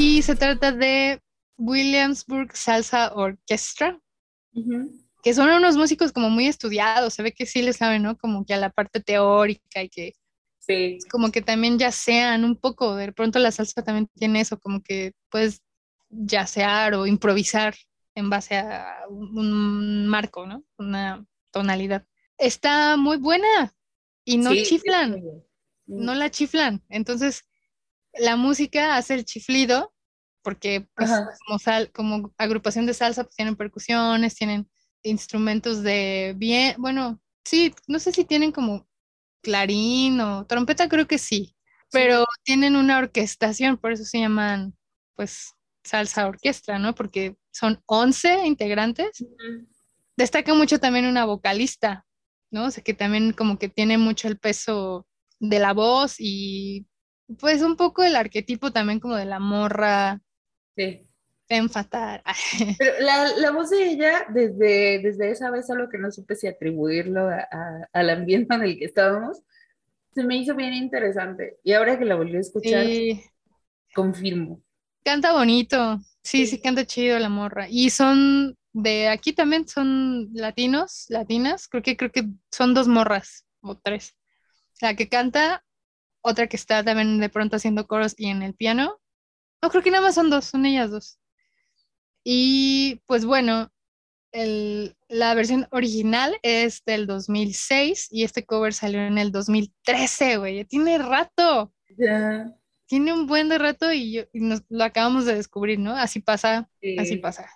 Y se trata de Williamsburg Salsa Orchestra, que son unos músicos como muy estudiados, se ve que sí les saben, ¿no? Como que a la parte teórica y que sí. como que también ya sean un poco, de pronto la salsa también tiene eso, como que puedes yacear o improvisar en base a un marco, ¿no? Una tonalidad. Está muy buena y no chiflan, no la chiflan. Entonces, la música hace el chiflido porque pues, como, como agrupación de salsa pues, tienen percusiones, tienen instrumentos de bien, bueno, sí, no sé si tienen como clarín o trompeta, creo que sí, pero tienen una orquestación, por eso se llaman pues salsa orquesta, ¿no? Porque son 11 integrantes. Destaca mucho también una vocalista, ¿no? O sea, que también como que tiene mucho el peso de la voz y pues un poco el arquetipo también como de la morra. Sí. Enfatar. Pero la, la, voz de ella, desde, desde esa vez, solo que no supe si atribuirlo al ambiente en el que estábamos, se me hizo bien interesante. Y ahora que la volví a escuchar, confirmo. Canta bonito, sí, sí, canta chido la morra. Y son de aquí también, son latinos, latinas, creo que creo que son dos morras o tres. La que canta, otra que está también de pronto haciendo coros y en el piano. No, creo que nada más son dos, son ellas dos. Y pues bueno, el, la versión original es del 2006 y este cover salió en el 2013, güey. Tiene rato. Ya tiene un buen de rato y, nos, lo acabamos de descubrir, ¿no? Así pasa, así pasa.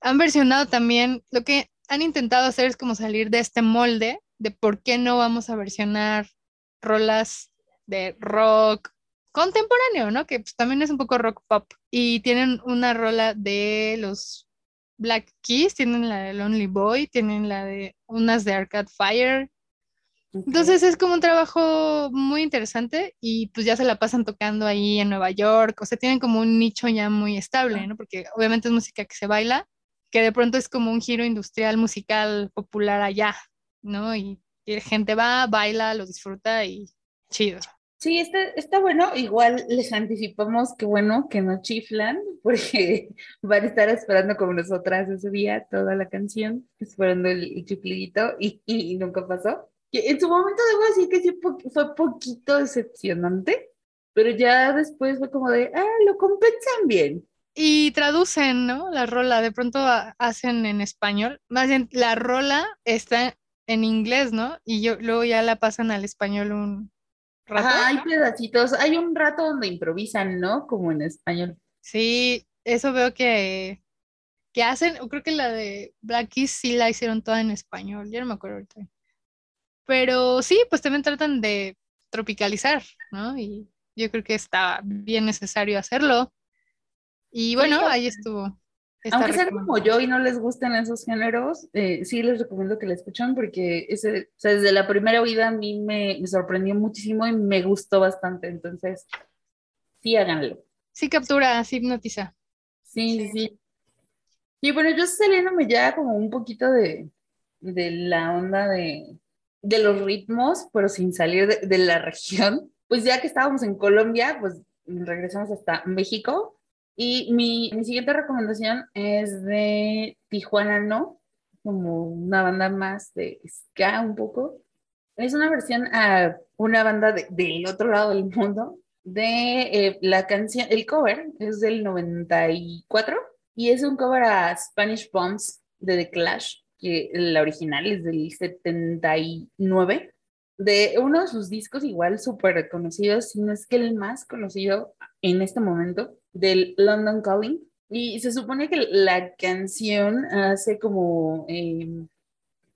Han versionado también, lo que han intentado hacer es como salir de este molde de por qué no vamos a versionar rolas de rock contemporáneo, ¿no? Que pues, también es un poco rock pop. Y tienen una rola de los Black Keys, tienen la de Lonely Boy, tienen la de unas de Arcade Fire, entonces es como un trabajo muy interesante y pues ya se la pasan tocando ahí en Nueva York, o sea, tienen como un nicho ya muy estable, ¿no? Porque obviamente es música que se baila, que de pronto es como un giro industrial musical popular allá, ¿no? Y, la gente va, baila, lo disfruta y chido. Sí, está, está bueno. Igual les anticipamos que bueno que no chiflan, porque van a estar esperando como nosotras ese día toda la canción, esperando el, el y, y nunca pasó en su momento debo decir que fue poquito decepcionante, pero ya después fue como de, ah, lo compensan bien. Y traducen, ¿no? La rola, de pronto hacen en español. Más bien, la rola está en inglés, ¿no? Y yo, luego ya la pasan al español un rato. hay pedacitos. Hay un rato donde improvisan, ¿no? Como en español. Sí, eso veo que, que hacen. Creo que la de Black Keys sí la hicieron toda en español. Ya no me acuerdo ahorita. Pero sí, pues también tratan de tropicalizar, ¿no? Y yo creo que está bien necesario hacerlo. Y bueno, ahí estuvo. Aunque sean como yo y no les gusten esos géneros, eh, sí les recomiendo que la escuchen porque ese, o sea, desde la primera oída a mí me, me, sorprendió muchísimo y me gustó bastante. Entonces, sí, háganlo. Sí, captura, sí hipnotiza. Sí, sí. Y bueno, yo saliéndome ya como un poquito de, de la onda de, de los ritmos, pero sin salir de, la región. Pues ya que estábamos en Colombia, pues regresamos hasta México. Y mi, mi siguiente recomendación es de Tijuana No, como una banda más de ska un poco. Es una versión a una banda del otro lado del mundo de eh, la canción, el cover es del 94 y es un cover a Spanish Bombs de The Clash, que la original es del 79, de uno de sus discos igual súper conocidos, si no es que el más conocido en este momento, del London Calling. Y se supone que la canción hace como eh,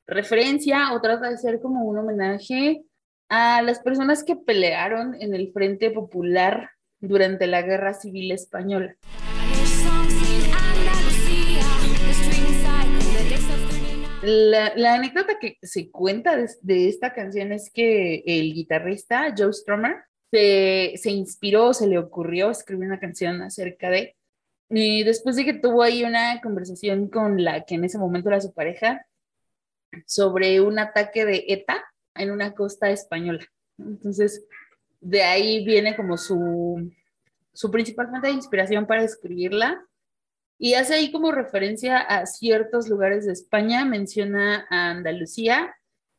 referencia o trata de ser como un homenaje a las personas que pelearon en el Frente Popular durante la Guerra Civil Española. La, anécdota que se cuenta de, esta canción es que el guitarrista Joe Strummer se, se inspiró, se le ocurrió escribir una canción acerca de, y después de que tuvo ahí una conversación con la que en ese momento era su pareja sobre un ataque de ETA en una costa española. Entonces, de ahí viene como su, su principal fuente de inspiración para escribirla. Y hace ahí como referencia a ciertos lugares de España, menciona a Andalucía,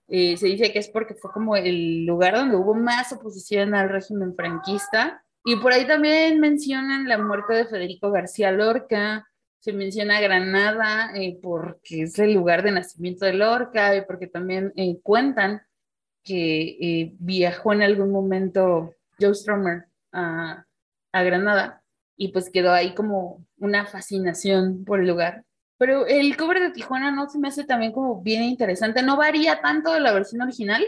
eh, se dice que es porque fue como el lugar donde hubo más oposición al régimen franquista. Y por ahí también mencionan la muerte de Federico García Lorca, se menciona Granada eh, porque es el lugar de nacimiento de Lorca y porque también eh, cuentan que eh, viajó en algún momento Joe Strummer a, a, Granada y pues quedó ahí como una fascinación por el lugar. Pero el cover de Tijuana no se me hace también como bien interesante, no varía tanto de la versión original,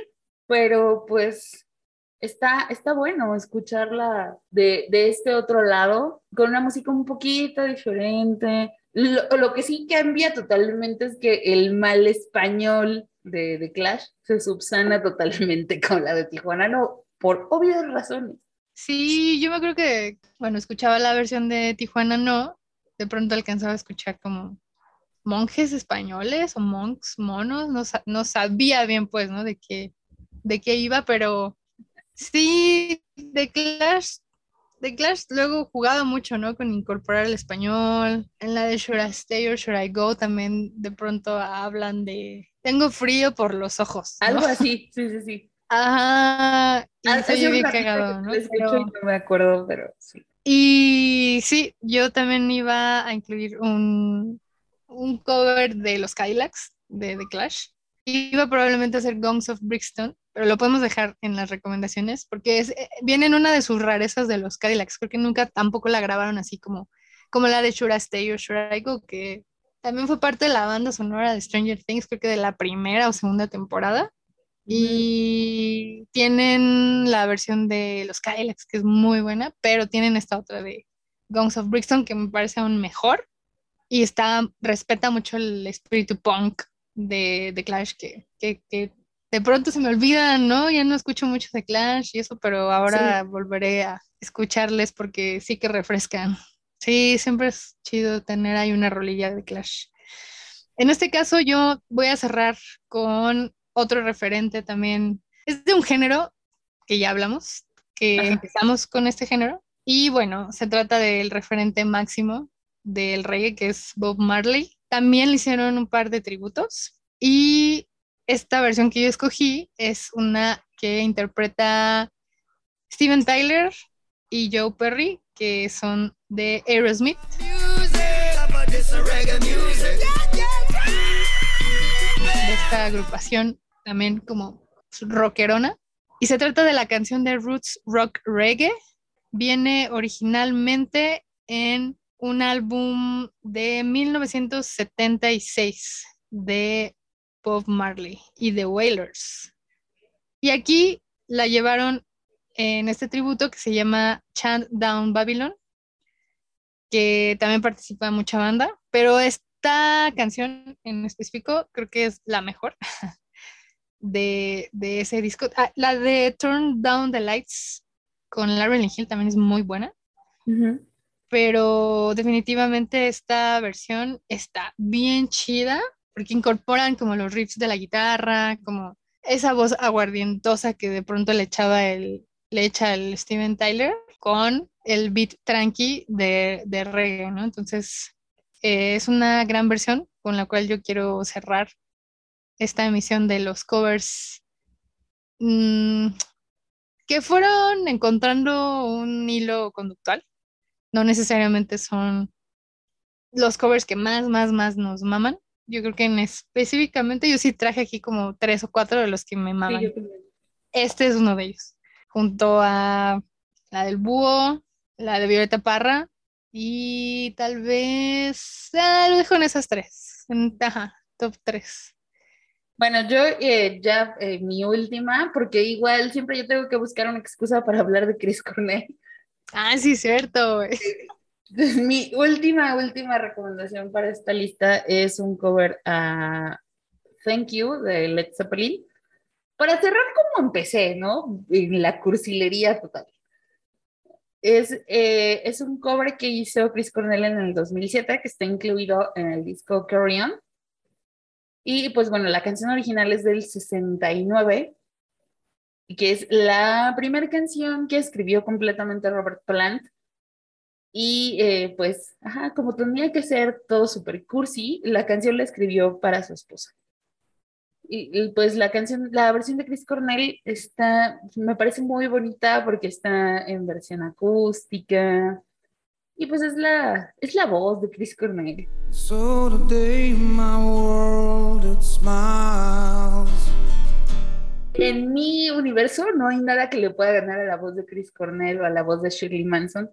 pero pues está, está bueno escucharla de, de este otro lado, con una música un poquito diferente. Lo, lo, que sí cambia totalmente es que el mal español de, de Clash se subsana totalmente con la de Tijuana, no, por obvias razones. Sí, yo me creo que, bueno, escuchaba la versión de Tijuana, no, de pronto alcanzaba a escuchar como monjes españoles o monks monos, no, no sabía bien pues, ¿no? De qué, de qué iba, pero sí, de Clash The Clash luego jugado mucho, ¿no? Con incorporar el español. En la de Should I Stay or Should I Go también de pronto hablan de tengo frío por los ojos. Algo así, sí, sí, sí. Ajá. Y ah, bien cagado, ¿no? Pero... no me acuerdo, pero sí. Y sí, yo también iba a incluir un, un cover de los Kylax de The Clash. Iba probablemente a hacer Gongs of Brixton, pero lo podemos dejar en las recomendaciones porque es, eh, viene en una de sus rarezas de los Cadillacs. Creo que nunca tampoco la grabaron así como, como la de Should Stay or Should I Go, que también fue parte de la banda sonora de Stranger Things, creo que de la primera o segunda temporada. Y tienen la versión de los Cadillacs, que es muy buena, pero tienen esta otra de Guns of Brixton, que me parece aún mejor. Y está, respeta mucho el espíritu punk de, de Clash, que, que, que de pronto se me olvidan, ¿no? Ya no escucho mucho de Clash y eso, pero ahora volveré a escucharles porque sí que refrescan. Sí, siempre es chido tener ahí una rolilla de Clash. En este caso yo voy a cerrar con otro referente también. Es de un género que ya hablamos, que empezamos con este género. Y bueno, se trata del referente máximo del reggae, que es Bob Marley. También le hicieron un par de tributos. Y esta versión que yo escogí es una que interpreta Steven Tyler y Joe Perry, que son de Aerosmith. De esta agrupación también como rockerona. Y se trata de la canción de Roots Rock Reggae. Viene originalmente en un álbum de 1976 de Bob Marley y The Wailers. Y aquí la llevaron en este tributo que se llama Chant Down Babylon, que también participa mucha banda, pero esta canción en específico creo que es la mejor de, ese disco. Ah, la de Turn Down the Lights con Larry Hill también es muy buena. Pero definitivamente esta versión está bien chida porque incorporan como los riffs de la guitarra, como esa voz aguardientosa que de pronto le echaba el, le echa el Steven Tyler con el beat tranqui de, de reggae, ¿no? Entonces, eh, es una gran versión con la cual yo quiero cerrar esta emisión de los covers mm, que fueron encontrando un hilo conductual. No necesariamente son los covers que más, más, más nos maman. Yo creo que en específicamente yo sí traje aquí como tres o cuatro de los que me maman. este es uno de ellos, junto a la del búho, la de Violeta Parra y tal vez ah, lo dejo en esas tres. Ajá, top tres. Bueno, yo eh, ya eh, mi última, porque igual siempre yo tengo que buscar una excusa para hablar de Chris Cornell. Ah, sí, cierto. Mi última, última recomendación para esta lista es un cover a Thank You de Led Zeppelin. Para cerrar como empecé, ¿no? En la cursilería total. Es, eh, es un cover que hizo Chris Cornell en el 2007, que está incluido en el disco Carry On. Y pues bueno, la canción original es del 69, que es la primera canción que escribió completamente Robert Plant y eh, pues, ajá, como tenía que ser todo super cursi, la canción la escribió para su esposa. Y, pues la canción, la versión de Chris Cornell está, me parece muy bonita porque está en versión acústica. Y pues es la, es la voz de Chris Cornell. En mi universo no hay nada que le pueda ganar a la voz de Chris Cornell o a la voz de Shirley Manson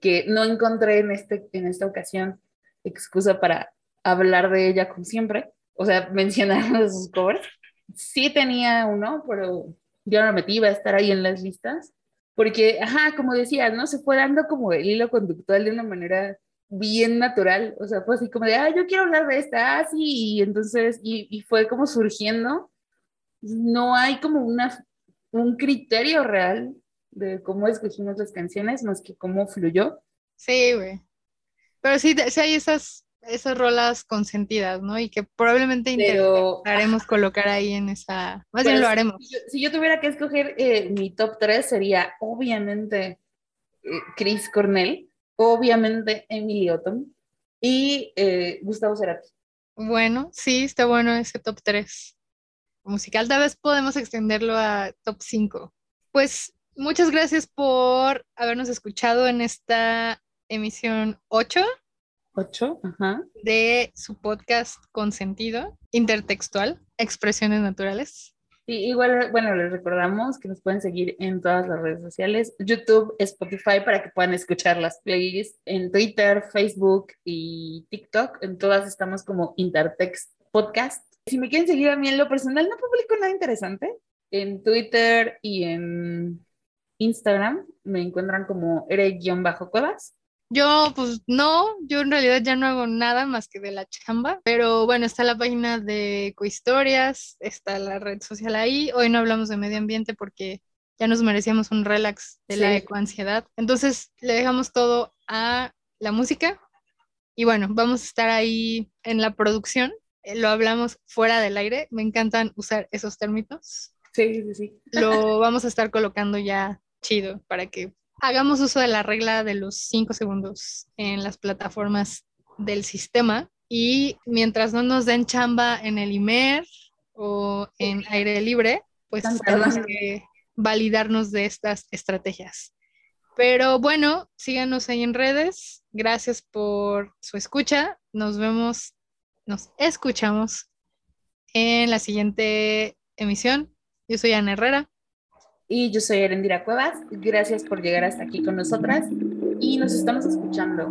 que no encontré en, este, en esta ocasión excusa para hablar de ella como siempre, o sea, mencionar sus covers. Sí tenía uno, pero yo no metí, iba a estar ahí en las listas, porque, ajá, como decía, ¿no? Se fue dando como el hilo conductual de una manera bien natural, o sea, fue así como de, ah, yo quiero hablar de esta, ah, y entonces, y fue como surgiendo, no hay como una, un criterio real de cómo escogimos las canciones, más que cómo fluyó. Sí, güey. Pero sí, sí hay esas, esas rolas consentidas, ¿no? Y que probablemente intentaremos colocar ahí en esa... Más bien lo haremos. Si yo, tuviera que escoger eh, mi top 3 sería obviamente eh, Chris Cornell, obviamente Emily Otton y eh, Gustavo Cerati. Bueno, sí, está bueno ese top 3 musical. Tal vez podemos extenderlo a top 5. Pues Muchas gracias por habernos escuchado en esta emisión 8. 8, ajá. De su podcast Consentido, intertextual, expresiones naturales. Y igual, bueno, les recordamos que nos pueden seguir en todas las redes sociales, YouTube, Spotify, para que puedan escuchar las playlists en Twitter, Facebook y TikTok. En todas estamos como Intertext Podcast. Si me quieren seguir a mí en lo personal, no publico nada interesante. En Twitter y en Instagram me encuentran como ere-cuevas. Yo, pues no, yo en realidad ya no hago nada más que de la chamba, pero bueno, está la página de Ecohistorias, está la red social ahí. Hoy no hablamos de medio ambiente porque ya nos merecíamos un relax de la ecoansiedad. Entonces le dejamos todo a la música y bueno, vamos a estar ahí en la producción. Eh, lo hablamos fuera del aire, me encantan usar esos términos. Sí, sí, sí. Lo vamos a estar colocando ya chido para que hagamos uso de la regla de los cinco segundos en las plataformas del sistema y mientras no nos den chamba en el IMER o en aire libre, pues tenemos que validarnos de estas estrategias. Pero bueno, síganos ahí en redes. Gracias por su escucha. Nos vemos, nos escuchamos en la siguiente emisión. Yo soy Ana Herrera. Y yo soy Erendira Cuevas. Gracias por llegar hasta aquí con nosotras y nos estamos escuchando.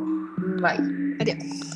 Bye. Adiós.